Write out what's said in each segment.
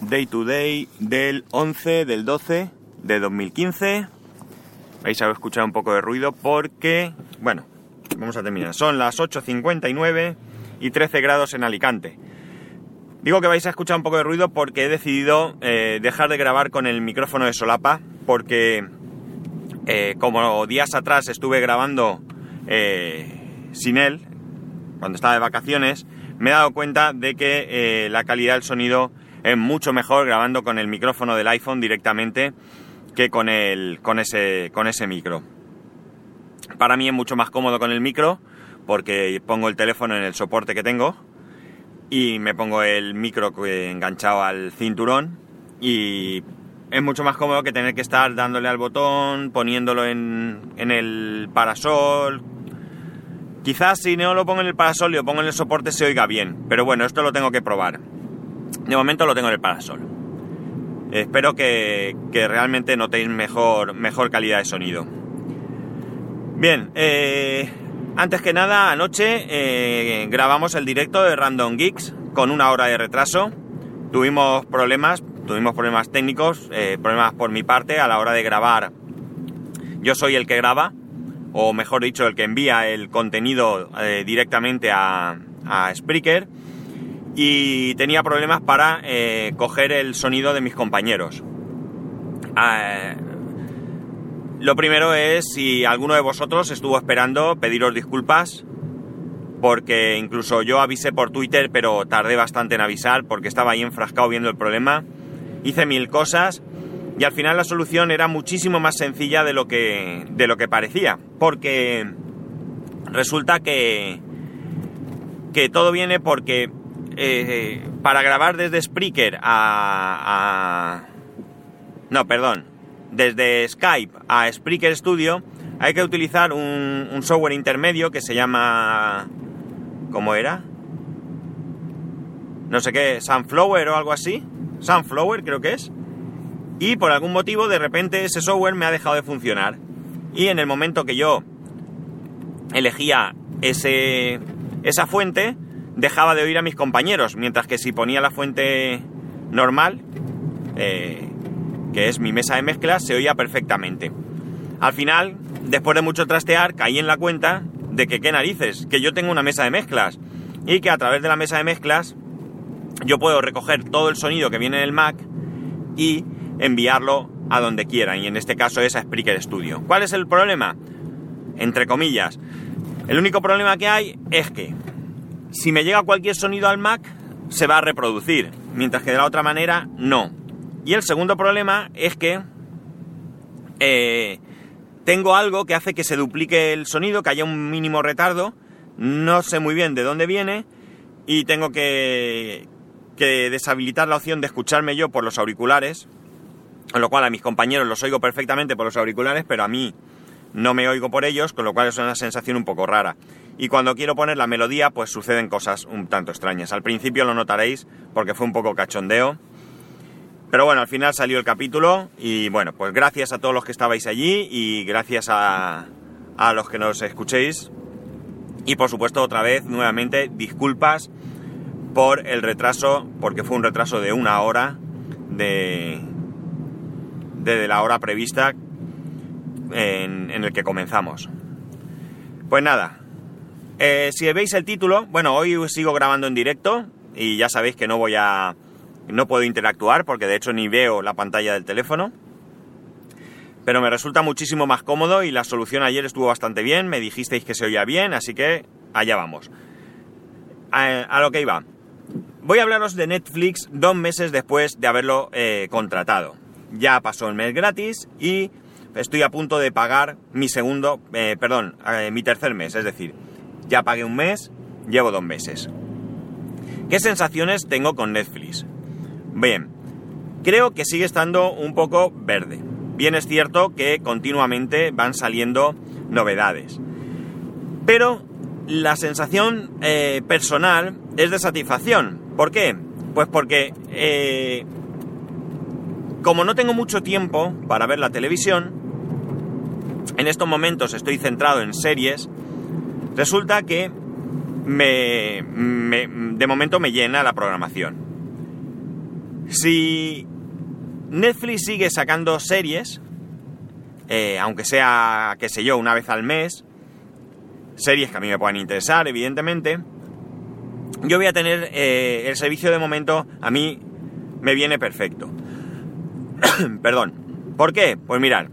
Day to Day del 11 del 12 de 2015. Vais a escuchar un poco de ruido porque, bueno, vamos a terminar. Son las 8.59 y 13 grados en Alicante. Digo que vais a escuchar un poco de ruido porque he decidido eh, dejar de grabar con el micrófono de solapa porque eh, como días atrás estuve grabando eh, sin él, cuando estaba de vacaciones, me he dado cuenta de que la calidad del sonido es mucho mejor grabando con el micrófono del iPhone directamente que con, el, con, ese, con ese micro. Para mí es mucho más cómodo con el micro porque pongo el teléfono en el soporte que tengo y me pongo el micro enganchado al cinturón y es mucho más cómodo que tener que estar dándole al botón, poniéndolo en, en el parasol. Quizás si no lo pongo en el parasol y lo pongo en el soporte se oiga bien, pero bueno, esto lo tengo que probar. De momento lo tengo en el parasol. Espero que, realmente notéis mejor, mejor calidad de sonido. Bien, eh, antes que nada, anoche eh, grabamos el directo de Random Geeks con una hora de retraso. Tuvimos problemas, tuvimos problemas técnicos, eh, problemas por mi parte a la hora de grabar. Yo soy el que graba, o mejor dicho, el que envía el contenido directamente a, a Spreaker y tenía problemas para eh, coger el sonido de mis compañeros. Ah, lo primero es si alguno de vosotros estuvo esperando pediros disculpas porque incluso yo avisé por Twitter pero tardé bastante en avisar porque estaba ahí enfrascado viendo el problema. Hice mil cosas y al final la solución era muchísimo más sencilla de lo que, de lo que parecía porque resulta que, que todo viene porque eh, para grabar desde Spreaker a, No, perdón. Desde Skype a Spreaker Studio hay que utilizar un, software intermedio que se llama... ¿Cómo era? No sé qué, Sunflower o algo así. Sunflower creo que es. Y por algún motivo de repente ese software me ha dejado de funcionar. Y en el momento que yo elegía ese, esa fuente, dejaba de oír a mis compañeros, mientras que si ponía la fuente normal, eh, que es mi mesa de mezclas, se oía perfectamente. Al final, después de mucho trastear, caí en la cuenta de que qué narices, que yo tengo una mesa de mezclas y que a través de la mesa de mezclas yo puedo recoger todo el sonido que viene en el Mac y enviarlo a donde quiera, y en este caso es a Spreaker Studio. ¿Cuál es el problema? Entre comillas. El único problema que hay es que si me llega cualquier sonido al Mac, se va a reproducir, mientras que de la otra manera no. Y el segundo problema es que eh, tengo algo que hace que se duplique el sonido, que haya un mínimo retardo, no sé muy bien de dónde viene y tengo que, que deshabilitar la opción de escucharme yo por los auriculares, con lo cual a mis compañeros los oigo perfectamente por los auriculares, pero a mí no me oigo por ellos, con lo cual es una sensación un poco rara y cuando quiero poner la melodía pues suceden cosas un tanto extrañas. Al principio lo notaréis porque fue un poco cachondeo. Pero bueno, al final salió el capítulo y bueno, pues gracias a todos los que estabais allí y gracias a, a los que nos escuchéis. Y por supuesto otra vez, nuevamente, disculpas por el retraso, porque fue un retraso de una hora de, de, la hora prevista en, el que comenzamos. Pues nada, eh, si veis el título, bueno, hoy sigo grabando en directo y ya sabéis que no voy a... no puedo interactuar porque de hecho ni veo la pantalla del teléfono. Pero me resulta muchísimo más cómodo y la solución ayer estuvo bastante bien, me dijisteis que se oía bien, así que allá vamos. A, lo que iba. Voy a hablaros de Netflix dos meses después de haberlo eh, contratado. Ya pasó el mes gratis y estoy a punto de pagar mi segundo, eh, perdón, mi tercer mes, es decir, ya pagué un mes, llevo dos meses. ¿Qué sensaciones tengo con Netflix? Bien, creo que sigue estando un poco verde. Bien es cierto que continuamente van saliendo novedades. Pero la sensación eh, personal es de satisfacción. ¿Por qué? Pues porque eh, como no tengo mucho tiempo para ver la televisión, en estos momentos estoy centrado en series, Resulta que me, de momento me llena la programación. Si Netflix sigue sacando series, eh, aunque sea, qué sé yo, una vez al mes, series que a mí me puedan interesar, evidentemente, yo voy a tener eh, el servicio de momento, a mí me viene perfecto. Perdón. ¿Por qué? Pues mirad.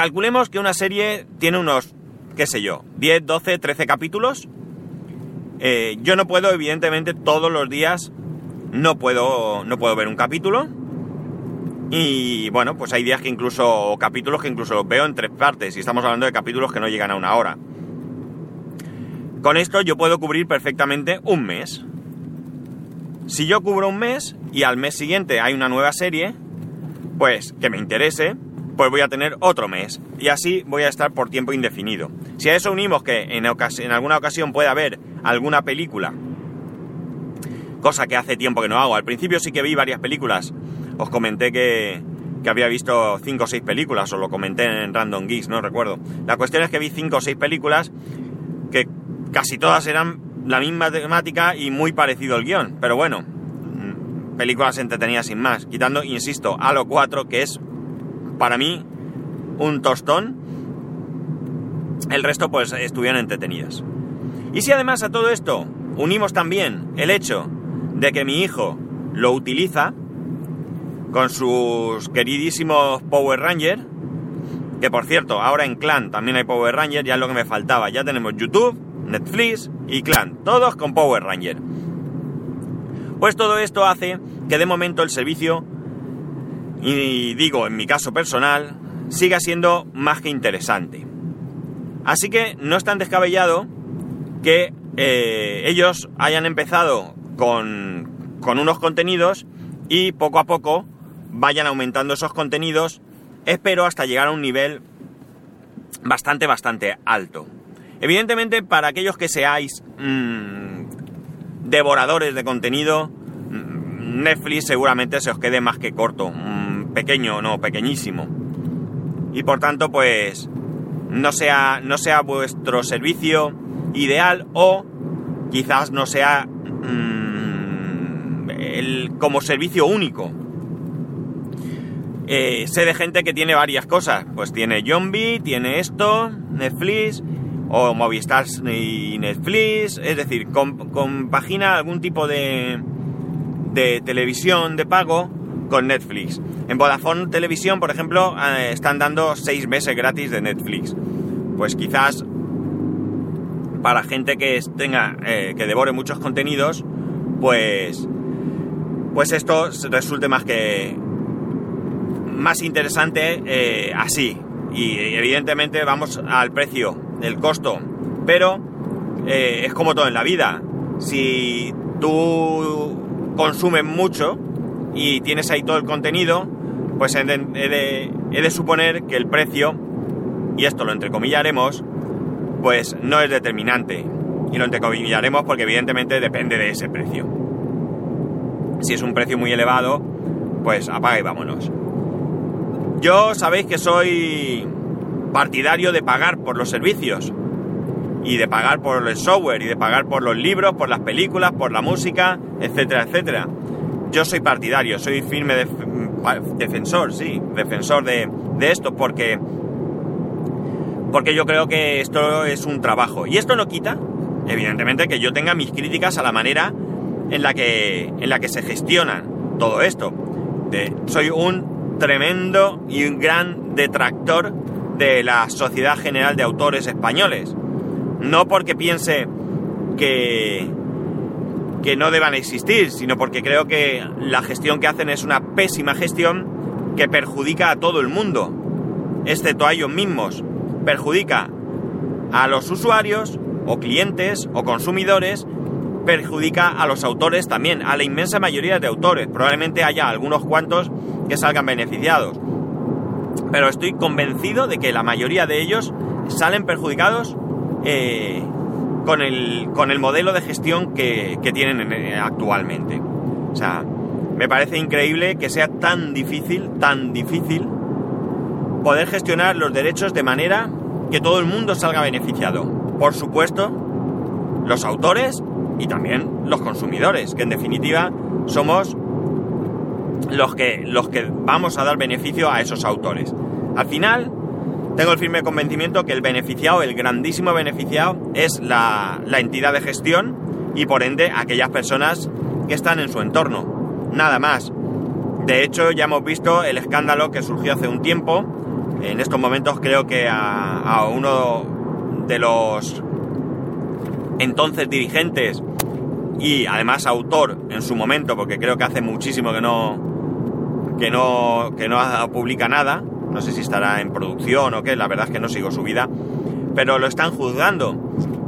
Calculemos que una serie tiene unos, qué sé yo, 10, 12, 13 capítulos. Eh, yo no puedo, evidentemente, todos los días no puedo, no puedo ver un capítulo. Y bueno, pues hay días que incluso, capítulos que incluso los veo en tres partes, y estamos hablando de capítulos que no llegan a una hora. Con esto yo puedo cubrir perfectamente un mes. Si yo cubro un mes y al mes siguiente hay una nueva serie, pues que me interese, pues voy a tener otro mes. Y así voy a estar por tiempo indefinido. Si a eso unimos que en, alguna ocasión puede haber alguna película, cosa que hace tiempo que no hago. Al principio sí que vi varias películas os comenté que, había visto 5 o 6 películas, os lo comenté en Random Geeks, no recuerdo. La cuestión es que vi 5 o 6 películas que casi todas eran la misma temática y muy parecido el guion, pero bueno, mm, películas entretenidas sin más, quitando, insisto, Halo 4, que es para mí un tostón, el resto pues estuvieron entretenidas. Y si además a todo esto unimos también el hecho de que mi hijo lo utiliza, con sus queridísimos Power Rangers, que por cierto, ahora en Clan también hay Power Ranger, ya es lo que me faltaba, ya tenemos YouTube, Netflix y Clan, todos con Power Ranger. Pues todo esto hace que de momento el servicio, y digo en mi caso personal, siga siendo más que interesante. Así que no es tan descabellado que eh, ellos hayan empezado con, con unos contenidos y poco a poco vayan aumentando esos contenidos, espero hasta llegar a un nivel bastante, bastante alto. Evidentemente, para aquellos que seáis mmm, devoradores de contenido, mm, Netflix seguramente se os quede más que corto, pequeño, no, pequeñísimo. Y por tanto, pues, no sea, no sea vuestro servicio ideal o quizás no sea mmm, el, como servicio único eh, sé de gente que tiene varias cosas. Pues tiene Zombie, tiene esto, Netflix, o Movistar y Netflix. Es decir, compagina algún tipo de, de televisión de pago con Netflix. En Vodafone Televisión, por ejemplo, eh, están dando seis meses gratis de Netflix. Pues quizás para gente que tenga eh, que devore muchos contenidos, pues pues esto resulte más que más interesante eh, así. Y evidentemente vamos al precio, el costo. Pero es como todo en la vida. Si tú consumes mucho y tienes ahí todo el contenido, pues he de, de suponer que el precio, y esto lo entrecomillaremos, pues no es determinante. Y lo entrecomillaremos porque evidentemente depende de ese precio. Si es un precio muy elevado, pues apaga y vámonos. Yo sabéis que soy partidario de pagar por los servicios y de pagar por el software y de pagar por los libros, por las películas, por la música, etcétera, etcétera. Yo soy partidario, soy firme defensor, sí, defensor de, de esto porque porque yo creo que esto es un trabajo y esto no quita, evidentemente, que yo tenga mis críticas a la manera en la que en la que se gestiona todo esto. Soy un tremendo y un gran detractor de la Sociedad General de Autores Españoles. No porque piense que, que no deban existir, sino porque creo que la gestión que hacen es una pésima gestión que perjudica a todo el mundo, excepto a ellos mismos. Perjudica a los usuarios o clientes o consumidores, perjudica a los autores también, a la inmensa mayoría de autores. Probablemente haya algunos cuantos que salgan beneficiados. Pero estoy convencido de que la mayoría de ellos salen perjudicados eh, con, el, con, el, modelo de gestión que, tienen eh, actualmente. O sea, me parece increíble que sea tan difícil, tan difícil, poder gestionar los derechos de manera que todo el mundo salga beneficiado. Por supuesto, los autores y también los consumidores, que en definitiva somos los que, los que vamos a dar beneficio a esos autores. Al final, tengo el firme convencimiento que el beneficiado, el grandísimo beneficiado, es la, la entidad de gestión y por ende aquellas personas que están en su entorno. Nada más. De hecho, ya hemos visto el escándalo que surgió hace un tiempo. En estos momentos creo que a, a uno de los entonces dirigentes y además autor en su momento, porque creo que hace muchísimo que no que no que no publica nada, no sé si estará en producción o qué, la verdad es que no sigo su vida, pero lo están juzgando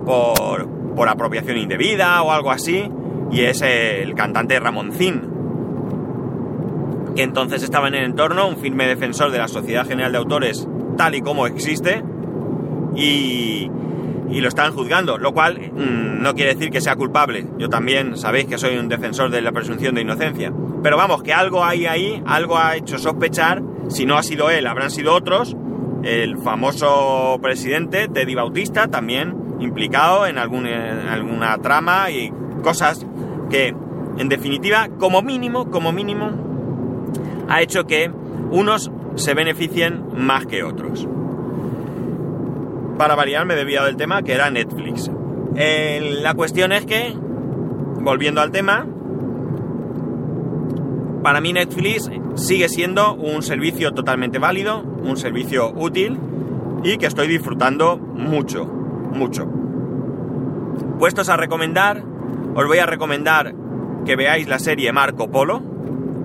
por, por apropiación indebida o algo así, y es el cantante Ramoncín, que entonces estaba en el entorno, un firme defensor de la Sociedad General de Autores tal y como existe, y, lo están juzgando, lo cual mmm, no quiere decir que sea culpable. Yo también sabéis que soy un defensor de la presunción de inocencia. Pero vamos, que algo hay ahí, algo ha hecho sospechar, si no ha sido él, habrán sido otros, el famoso presidente Teddy Bautista, también implicado en, algún, en alguna trama y cosas que, en definitiva, como mínimo, como mínimo, ha hecho que unos se beneficien más que otros para variar me he desviado del tema, que era Netflix. Eh, la cuestión es que, volviendo al tema, para mí Netflix sigue siendo un servicio totalmente válido, un servicio útil y que estoy disfrutando mucho, mucho. Puestos a recomendar, os voy a recomendar que veáis la serie Marco Polo.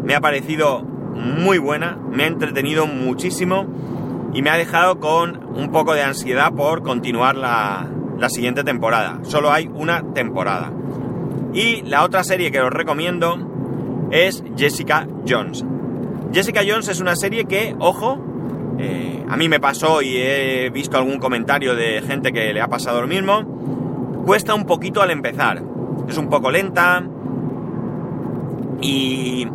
Me ha parecido muy buena, me ha entretenido muchísimo y me ha dejado con un poco de ansiedad por continuar la, la siguiente temporada. Solo hay una temporada. Y la otra serie que os recomiendo es Jessica Jones. Jessica Jones es una serie que, ojo, eh, a mí me pasó y he visto algún comentario de gente que le ha pasado lo mismo, cuesta un poquito al empezar. Es un poco lenta y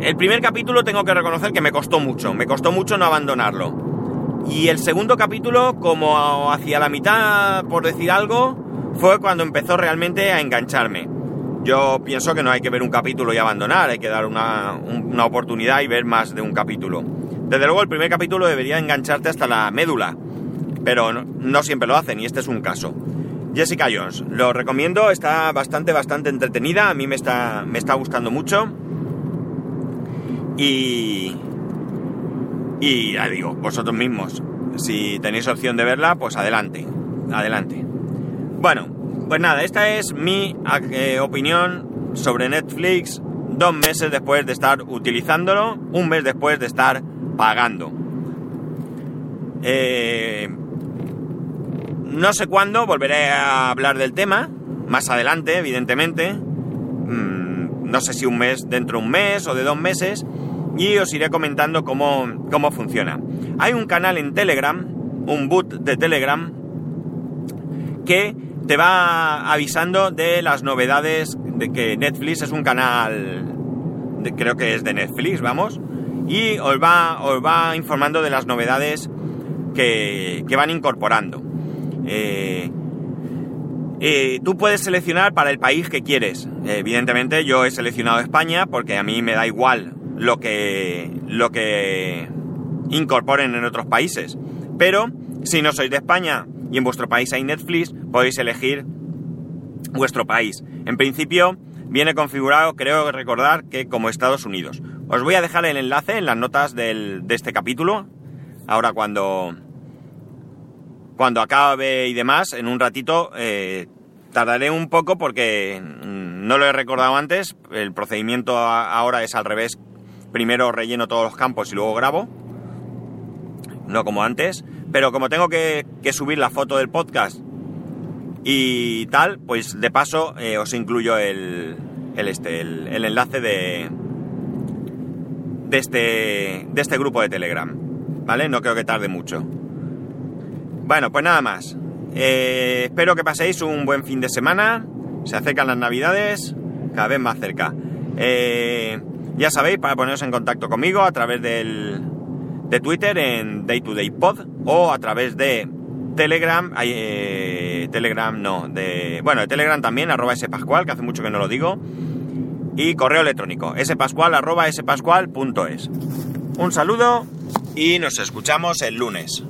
el primer capítulo tengo que reconocer que me costó mucho, me costó mucho no abandonarlo. Y el segundo capítulo, como hacia la mitad, por decir algo, fue cuando empezó realmente a engancharme. Yo pienso que no hay que ver un capítulo y abandonar, hay que dar una, una oportunidad y ver más de un capítulo. Desde luego el primer capítulo debería engancharte hasta la médula, pero no, siempre lo hacen y este es un caso. Jessica Jones, lo recomiendo, está bastante, bastante entretenida, a mí me está, me está gustando mucho. Y, y ya digo, vosotros mismos, si tenéis opción de verla, pues adelante, adelante. Bueno, pues nada, esta es mi eh, opinión sobre Netflix dos meses después de estar utilizándolo, un mes después de estar pagando. Eh, no sé cuándo volveré a hablar del tema, más adelante, evidentemente. Mm, no sé si un mes dentro de un mes o de dos meses y os iré comentando cómo, cómo funciona. Hay un canal en Telegram, un boot de Telegram, que te va avisando de las novedades de que Netflix es un canal, creo que es de Netflix, vamos, y os va, os va informando de las novedades que, que van incorporando. Eh, eh, tú puedes seleccionar para el país que quieres. evidentemente yo he seleccionado España porque a mí me da igual lo que, lo que incorporen en otros países. Pero si no sois de España y en vuestro país hay Netflix, podéis elegir vuestro país. En principio viene configurado, creo recordar, que como Estados Unidos. Os voy a dejar el enlace en las notas de este capítulo. Ahora cuando, cuando acabe y demás, en un ratito, eh, tardaré un poco porque no lo he recordado antes. El procedimiento ahora es al revés primero relleno todos los campos y luego grabo, no como antes, pero como tengo que, subir la foto del podcast y tal, pues de paso eh, os incluyo el, el, este, el, el, enlace de, de, este, de este grupo de Telegram, ¿vale? No creo que tarde mucho. Bueno, pues nada más. Eh, espero que paséis un buen fin de semana. Se acercan las navidades, cada vez más cerca. Eh, ya sabéis, para poneros en contacto conmigo a través del, de Twitter en Day to Day Pod o a través de Telegram, eh, Telegram no, de, bueno, de Telegram también, arroba spascual, que hace mucho que no lo digo, y correo electrónico, spascual arroba spascual.es. Un saludo y nos escuchamos el lunes.